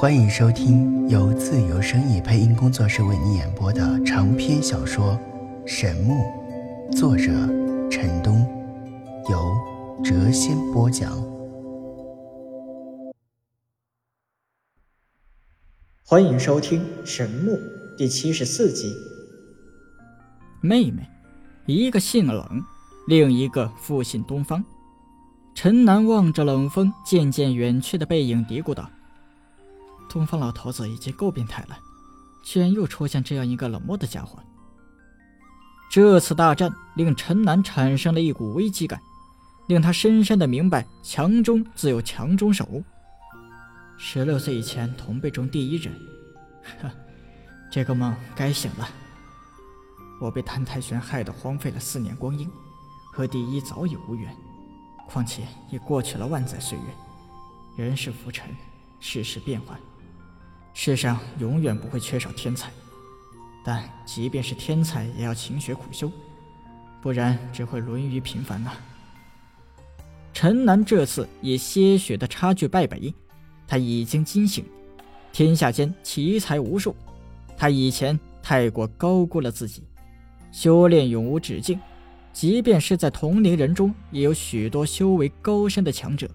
欢迎收听由自由声意配音工作室为你演播的长篇小说《神木》，作者陈东，由谪仙播讲。欢迎收听《神木》第七十四集。妹妹，一个姓冷，另一个复姓东方。陈南望着冷风渐渐远去的背影，嘀咕道。东方老头子已经够变态了，居然又出现这样一个冷漠的家伙。这次大战令陈南产生了一股危机感，令他深深的明白强中自有强中手。十六岁以前同辈中第一人，呵，这个梦该醒了。我被谭太玄害得荒废了四年光阴，和第一早已无缘。况且已过去了万载岁月，人世浮沉，世事变幻。世上永远不会缺少天才，但即便是天才，也要勤学苦修，不然只会沦于平凡呐。陈南这次以些许的差距败北，他已经惊醒。天下间奇才无数，他以前太过高估了自己。修炼永无止境，即便是在同龄人中，也有许多修为高深的强者。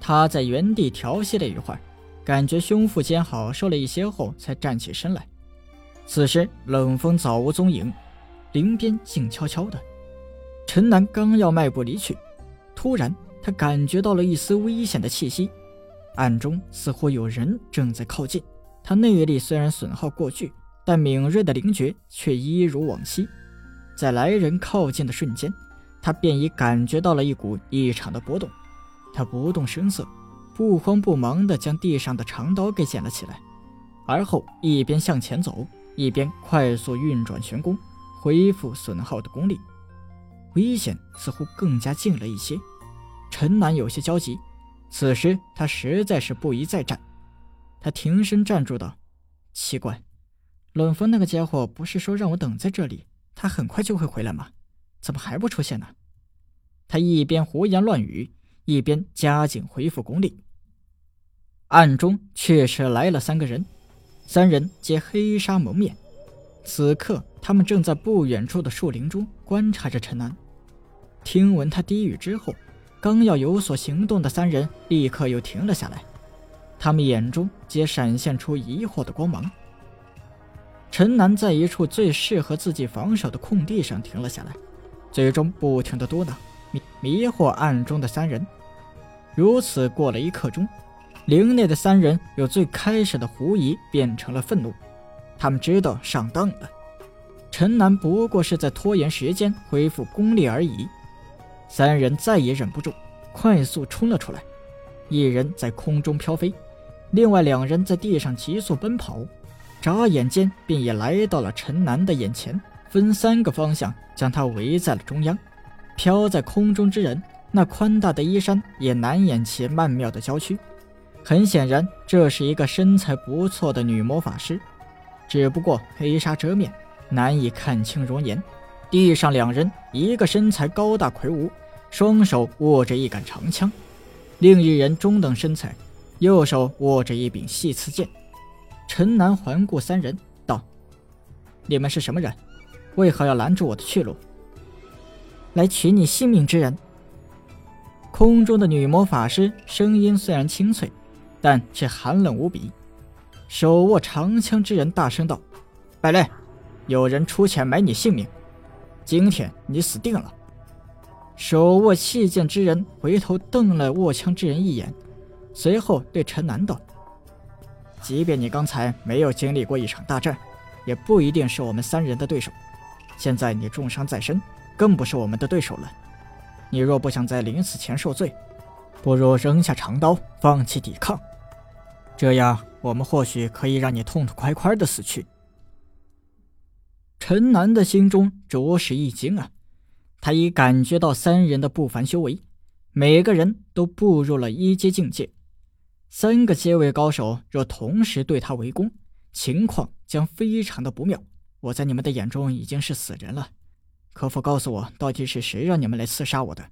他在原地调息了一会儿。感觉胸腹间好受了一些后，才站起身来。此时冷风早无踪影，林边静悄悄的。陈南刚要迈步离去，突然他感觉到了一丝危险的气息，暗中似乎有人正在靠近。他内力虽然损耗过巨，但敏锐的灵觉却一如往昔。在来人靠近的瞬间，他便已感觉到了一股异常的波动。他不动声色。不慌不忙地将地上的长刀给捡了起来，而后一边向前走，一边快速运转玄功，恢复损耗的功力。危险似乎更加近了一些，陈南有些焦急。此时他实在是不宜再战，他停身站住道：“奇怪，冷风那个家伙不是说让我等在这里，他很快就会回来吗？怎么还不出现呢？”他一边胡言乱语，一边加紧恢复功力。暗中确实来了三个人，三人皆黑纱蒙面。此刻，他们正在不远处的树林中观察着陈南。听闻他低语之后，刚要有所行动的三人立刻又停了下来，他们眼中皆闪现出疑惑的光芒。陈南在一处最适合自己防守的空地上停了下来，嘴中不停的嘟囔，迷迷惑暗中的三人。如此过了一刻钟。林内的三人由最开始的狐疑变成了愤怒，他们知道上当了。陈南不过是在拖延时间恢复功力而已。三人再也忍不住，快速冲了出来。一人在空中飘飞，另外两人在地上急速奔跑，眨眼间便也来到了陈南的眼前，分三个方向将他围在了中央。飘在空中之人，那宽大的衣衫也难掩其曼妙的娇躯。很显然，这是一个身材不错的女魔法师，只不过黑纱遮面，难以看清容颜。地上两人，一个身材高大魁梧，双手握着一杆长枪；另一人中等身材，右手握着一柄细刺剑。陈南环顾三人，道：“你们是什么人？为何要拦住我的去路？”来取你性命之人。空中的女魔法师声音虽然清脆。但却寒冷无比。手握长枪之人大声道：“败类，有人出钱买你性命，今天你死定了！”手握器剑之人回头瞪了握枪之人一眼，随后对陈南道：“即便你刚才没有经历过一场大战，也不一定是我们三人的对手。现在你重伤在身，更不是我们的对手了。你若不想在临死前受罪，不如扔下长刀，放弃抵抗。”这样，我们或许可以让你痛痛快快的死去。陈南的心中着实一惊啊！他已感觉到三人的不凡修为，每个人都步入了一阶境界。三个阶位高手若同时对他围攻，情况将非常的不妙。我在你们的眼中已经是死人了，可否告诉我，到底是谁让你们来刺杀我的？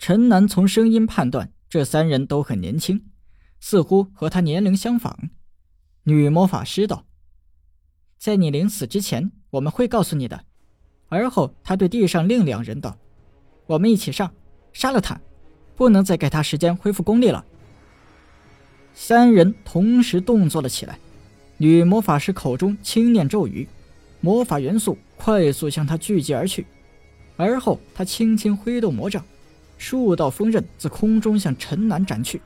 陈南从声音判断，这三人都很年轻。似乎和他年龄相仿。女魔法师道：“在你临死之前，我们会告诉你的。”而后，他对地上另两人道：“我们一起上，杀了他，不能再给他时间恢复功力了。”三人同时动作了起来。女魔法师口中轻念咒语，魔法元素快速向他聚集而去。而后，他轻轻挥动魔杖，数道锋刃自空中向陈南斩去。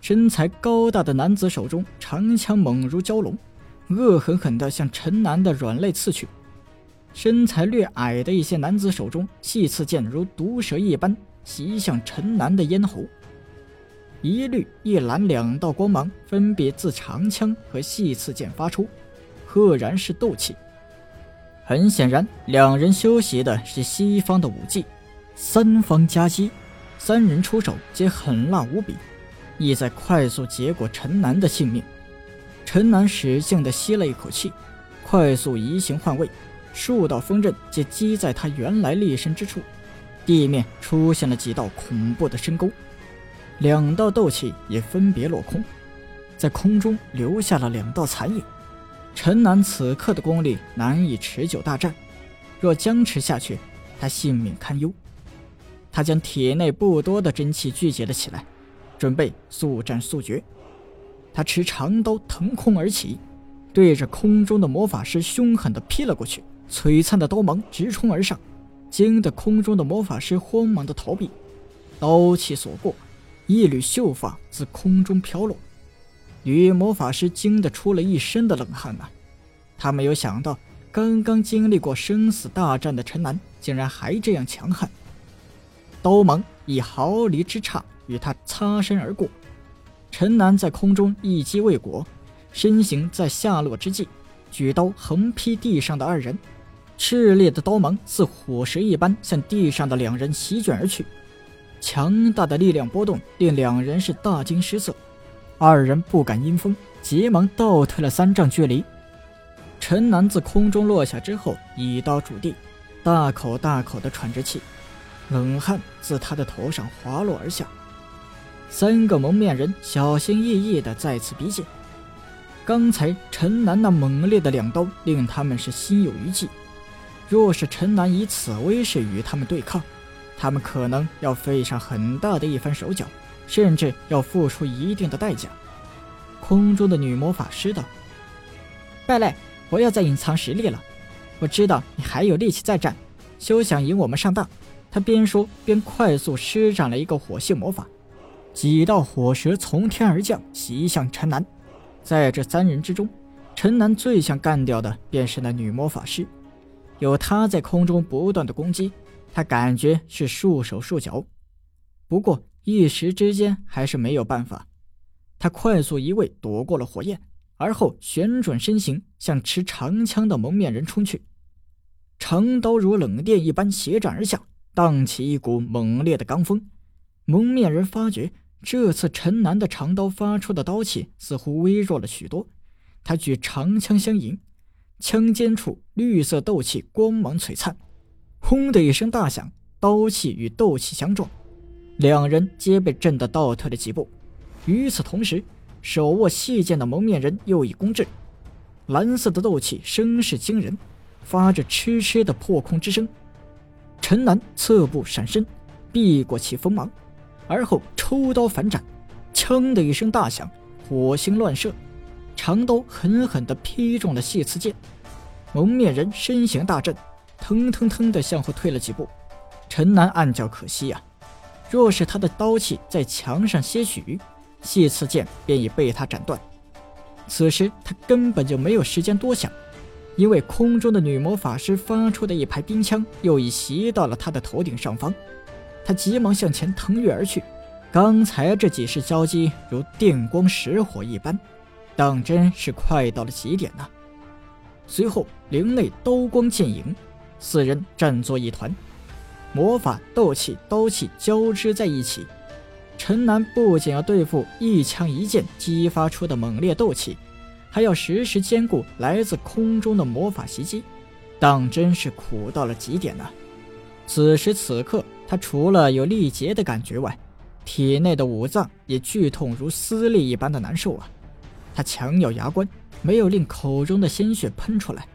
身材高大的男子手中长枪猛如蛟龙，恶狠狠地向陈南的软肋刺去。身材略矮的一些男子手中细刺剑如毒蛇一般袭向陈南的咽喉。一绿一蓝两道光芒分别自长枪和细刺剑发出，赫然是斗气。很显然，两人修习的是西方的武技，三方夹击，三人出手皆狠辣无比，意在快速结果陈南的性命。陈南使劲地吸了一口气，快速移形换位，数道锋刃皆击在他原来立身之处，地面出现了几道恐怖的深沟。两道斗气也分别落空，在空中留下了两道残影。陈南此刻的功力难以持久大战，若僵持下去，他性命堪忧。他将体内不多的真气聚集了起来，准备速战速决。他持长刀腾空而起，对着空中的魔法师凶狠地劈了过去。璀璨的刀芒直冲而上，惊得空中的魔法师慌忙地逃避，刀气所过。一缕秀发自空中飘落，女魔法师惊得出了一身的冷汗呐！她没有想到，刚刚经历过生死大战的陈南竟然还这样强悍。刀芒以毫厘之差与他擦身而过，陈南在空中一击未果，身形在下落之际，举刀横劈地上的二人，炽烈的刀芒似火石一般向地上的两人席卷而去。强大的力量波动令两人是大惊失色，二人不敢阴风，急忙倒退了三丈距离。陈南自空中落下之后，以刀拄地，大口大口地喘着气，冷汗自他的头上滑落而下。三个蒙面人小心翼翼地再次逼近，刚才陈南那猛烈的两刀令他们是心有余悸，若是陈南以此威势与他们对抗，他们可能要费上很大的一番手脚，甚至要付出一定的代价。空中的女魔法师道：“败类，不要再隐藏实力了。我知道你还有力气再战，休想引我们上当。”他边说边快速施展了一个火系魔法，几道火蛇从天而降，袭向陈南。在这三人之中，陈南最想干掉的便是那女魔法师，有她在空中不断的攻击。他感觉是束手束脚，不过一时之间还是没有办法。他快速移位，躲过了火焰，而后旋转身形，向持长枪的蒙面人冲去。长刀如冷电一般斜斩而下，荡起一股猛烈的罡风。蒙面人发觉这次陈南的长刀发出的刀气似乎微弱了许多，他举长枪相迎，枪尖处绿色斗气光芒璀璨。轰的一声大响，刀气与斗气相撞，两人皆被震得倒退了几步。与此同时，手握细剑的蒙面人又已攻至，蓝色的斗气声势惊人，发着嗤嗤的破空之声。陈南侧步闪身，避过其锋芒，而后抽刀反斩，枪的一声大响，火星乱射，长刀狠狠地劈中了细刺剑。蒙面人身形大震。腾腾腾地向后退了几步，陈南暗叫可惜呀！若是他的刀气在墙上些许，细刺剑便已被他斩断。此时他根本就没有时间多想，因为空中的女魔法师发出的一排冰枪又已袭到了他的头顶上方。他急忙向前腾跃而去，刚才这几式交击如电光石火一般，当真是快到了极点呐！随后灵内刀光剑影。四人战作一团，魔法、斗气、刀气交织在一起。陈南不仅要对付一枪一剑激发出的猛烈斗气，还要时时兼顾来自空中的魔法袭击，当真是苦到了极点呐！此时此刻，他除了有力竭的感觉外，体内的五脏也剧痛如撕裂一般的难受啊！他强咬牙关，没有令口中的鲜血喷出来。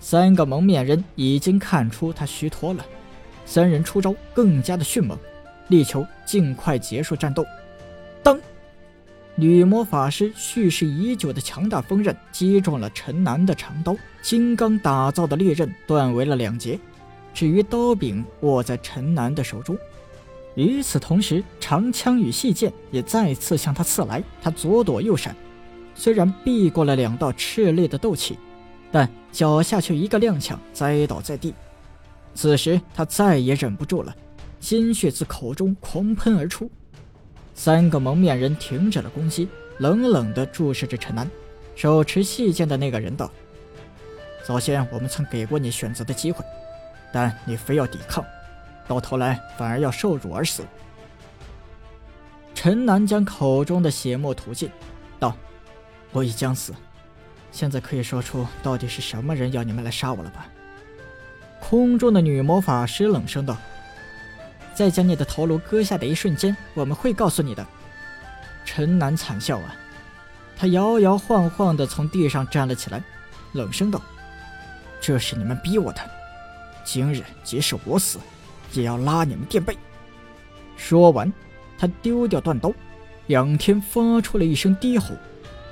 三个蒙面人已经看出他虚脱了，三人出招更加的迅猛，力求尽快结束战斗。当，女魔法师蓄势已久的强大锋刃击中了陈南的长刀，金刚打造的利刃断为了两截，至于刀柄握在陈南的手中。与此同时，长枪与细剑也再次向他刺来，他左躲右闪。虽然避过了两道炽烈的斗气，但脚下却一个踉跄，栽倒在地。此时他再也忍不住了，鲜血自口中狂喷而出。三个蒙面人停止了攻击，冷冷地注视着陈南。手持细剑的那个人道：“早先我们曾给过你选择的机会，但你非要抵抗，到头来反而要受辱而死。”陈南将口中的血沫吐尽，道。我已将死，现在可以说出到底是什么人要你们来杀我了吧？空中的女魔法师冷声道：“在将你的头颅割下的一瞬间，我们会告诉你的。”陈南惨笑啊，他摇摇晃晃地从地上站了起来，冷声道：“这是你们逼我的，今日即使我死，也要拉你们垫背。”说完，他丢掉断刀，仰天发出了一声低吼。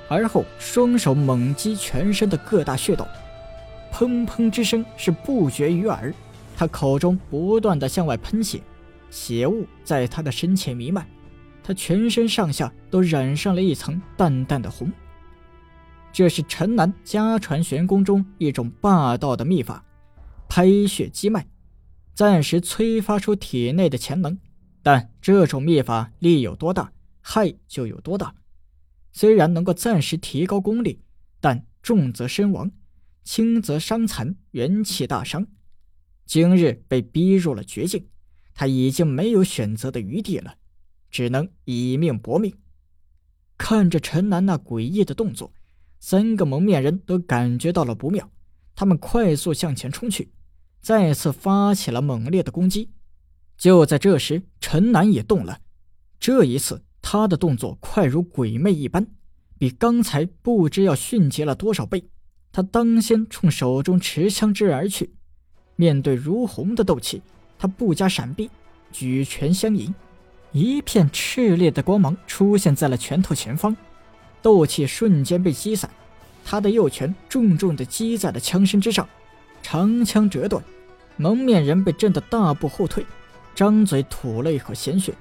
而后，双手猛击全身的各大穴道，砰砰之声是不绝于耳。他口中不断的向外喷血，血雾在他的身前弥漫，他全身上下都染上了一层淡淡的红。这是陈南家传玄功中一种霸道的秘法，拍血击脉，暂时催发出体内的潜能。但这种秘法力有多大，害就有多大。虽然能够暂时提高功力，但重则身亡，轻则伤残，元气大伤。今日被逼入了绝境，他已经没有选择的余地了，只能以命搏命。看着陈南那诡异的动作，三个蒙面人都感觉到了不妙，他们快速向前冲去，再次发起了猛烈的攻击。就在这时，陈南也动了，这一次。他的动作快如鬼魅一般，比刚才不知要迅捷了多少倍。他当先冲手中持枪之而去，面对如虹的斗气，他不加闪避，举拳相迎，一片炽烈的光芒出现在了拳头前方，斗气瞬间被击散。他的右拳重重地击在了枪身之上，长枪折断，蒙面人被震得大步后退，张嘴吐了一口鲜血。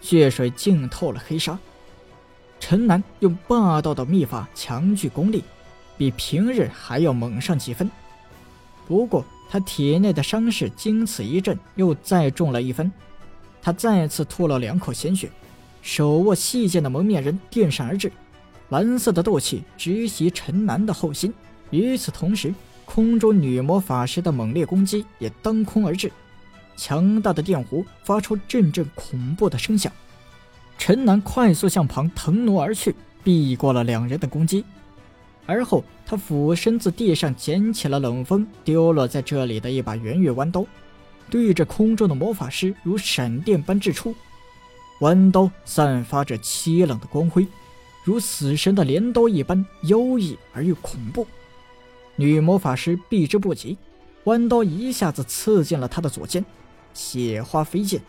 血水浸透了黑纱，陈南用霸道的秘法强聚功力，比平日还要猛上几分。不过他体内的伤势经此一震，又再重了一分。他再次吐了两口鲜血，手握细剑的蒙面人电闪而至，蓝色的斗气直袭陈南的后心。与此同时，空中女魔法师的猛烈攻击也当空而至。强大的电弧发出阵阵恐怖的声响，陈南快速向旁腾挪而去，避过了两人的攻击。而后，他俯身自地上捡起了冷风丢落在这里的一把圆月弯刀，对着空中的魔法师如闪电般掷出。弯刀散发着凄冷的光辉，如死神的镰刀一般妖异而又恐怖。女魔法师避之不及，弯刀一下子刺进了他的左肩。血花飞溅，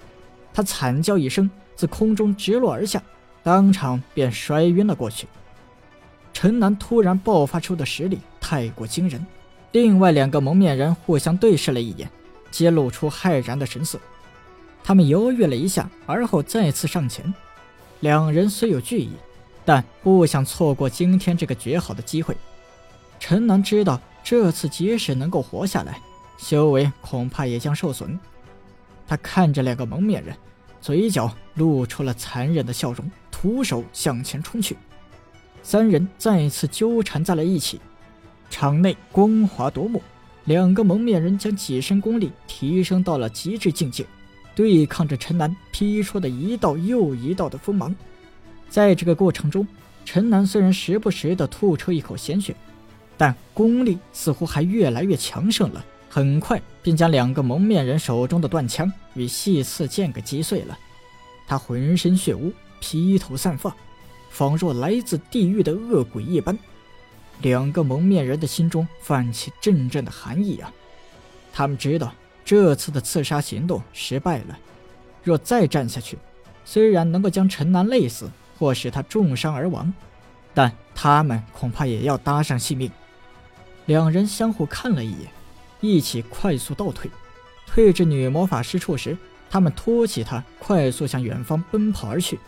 他惨叫一声，自空中直落而下，当场便摔晕了过去。陈南突然爆发出的实力太过惊人，另外两个蒙面人互相对视了一眼，皆露出骇然的神色。他们犹豫了一下，而后再次上前。两人虽有惧意，但不想错过今天这个绝好的机会。陈南知道，这次即使能够活下来，修为恐怕也将受损。他看着两个蒙面人，嘴角露出了残忍的笑容，徒手向前冲去。三人再次纠缠在了一起，场内光华夺目。两个蒙面人将己身功力提升到了极致境界，对抗着陈南劈出的一道又一道的锋芒。在这个过程中，陈南虽然时不时的吐出一口鲜血，但功力似乎还越来越强盛了。很快便将两个蒙面人手中的断枪与细刺剑给击碎了。他浑身血污，披头散发，仿若来自地狱的恶鬼一般。两个蒙面人的心中泛起阵阵的寒意啊！他们知道这次的刺杀行动失败了，若再战下去，虽然能够将陈南累死或使他重伤而亡，但他们恐怕也要搭上性命。两人相互看了一眼，一起快速倒退。退至女魔法师处时，他们托起她，快速向远方奔跑而去。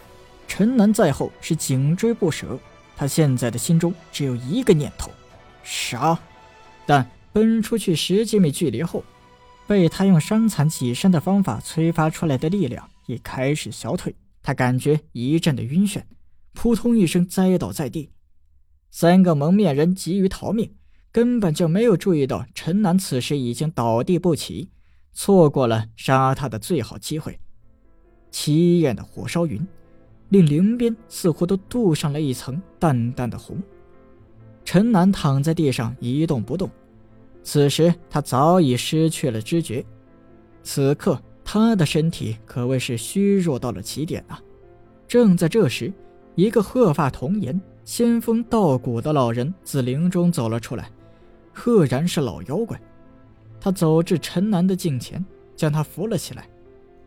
陈南在后是紧追不舍。他现在的心中只有一个念头：杀。但奔出去十几米距离后，被他用伤残己身的方法催发出来的力量也开始消退。他感觉一阵的晕眩，扑通一声栽倒在地。三个蒙面人急于逃命，根本就没有注意到陈南此时已经倒地不起，错过了杀他的最好机会。凄艳的火烧云。令灵边似乎都镀上了一层淡淡的红。陈南躺在地上一动不动，此时他早已失去了知觉。此刻他的身体可谓是虚弱到了极点啊！正在这时，一个鹤发童颜、仙风道骨的老人自林中走了出来，赫然是老妖怪。他走至陈南的近前，将他扶了起来，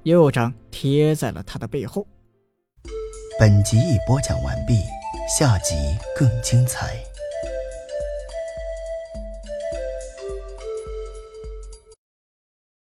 右掌贴在了他的背后。本集已播讲完毕，下集更精彩。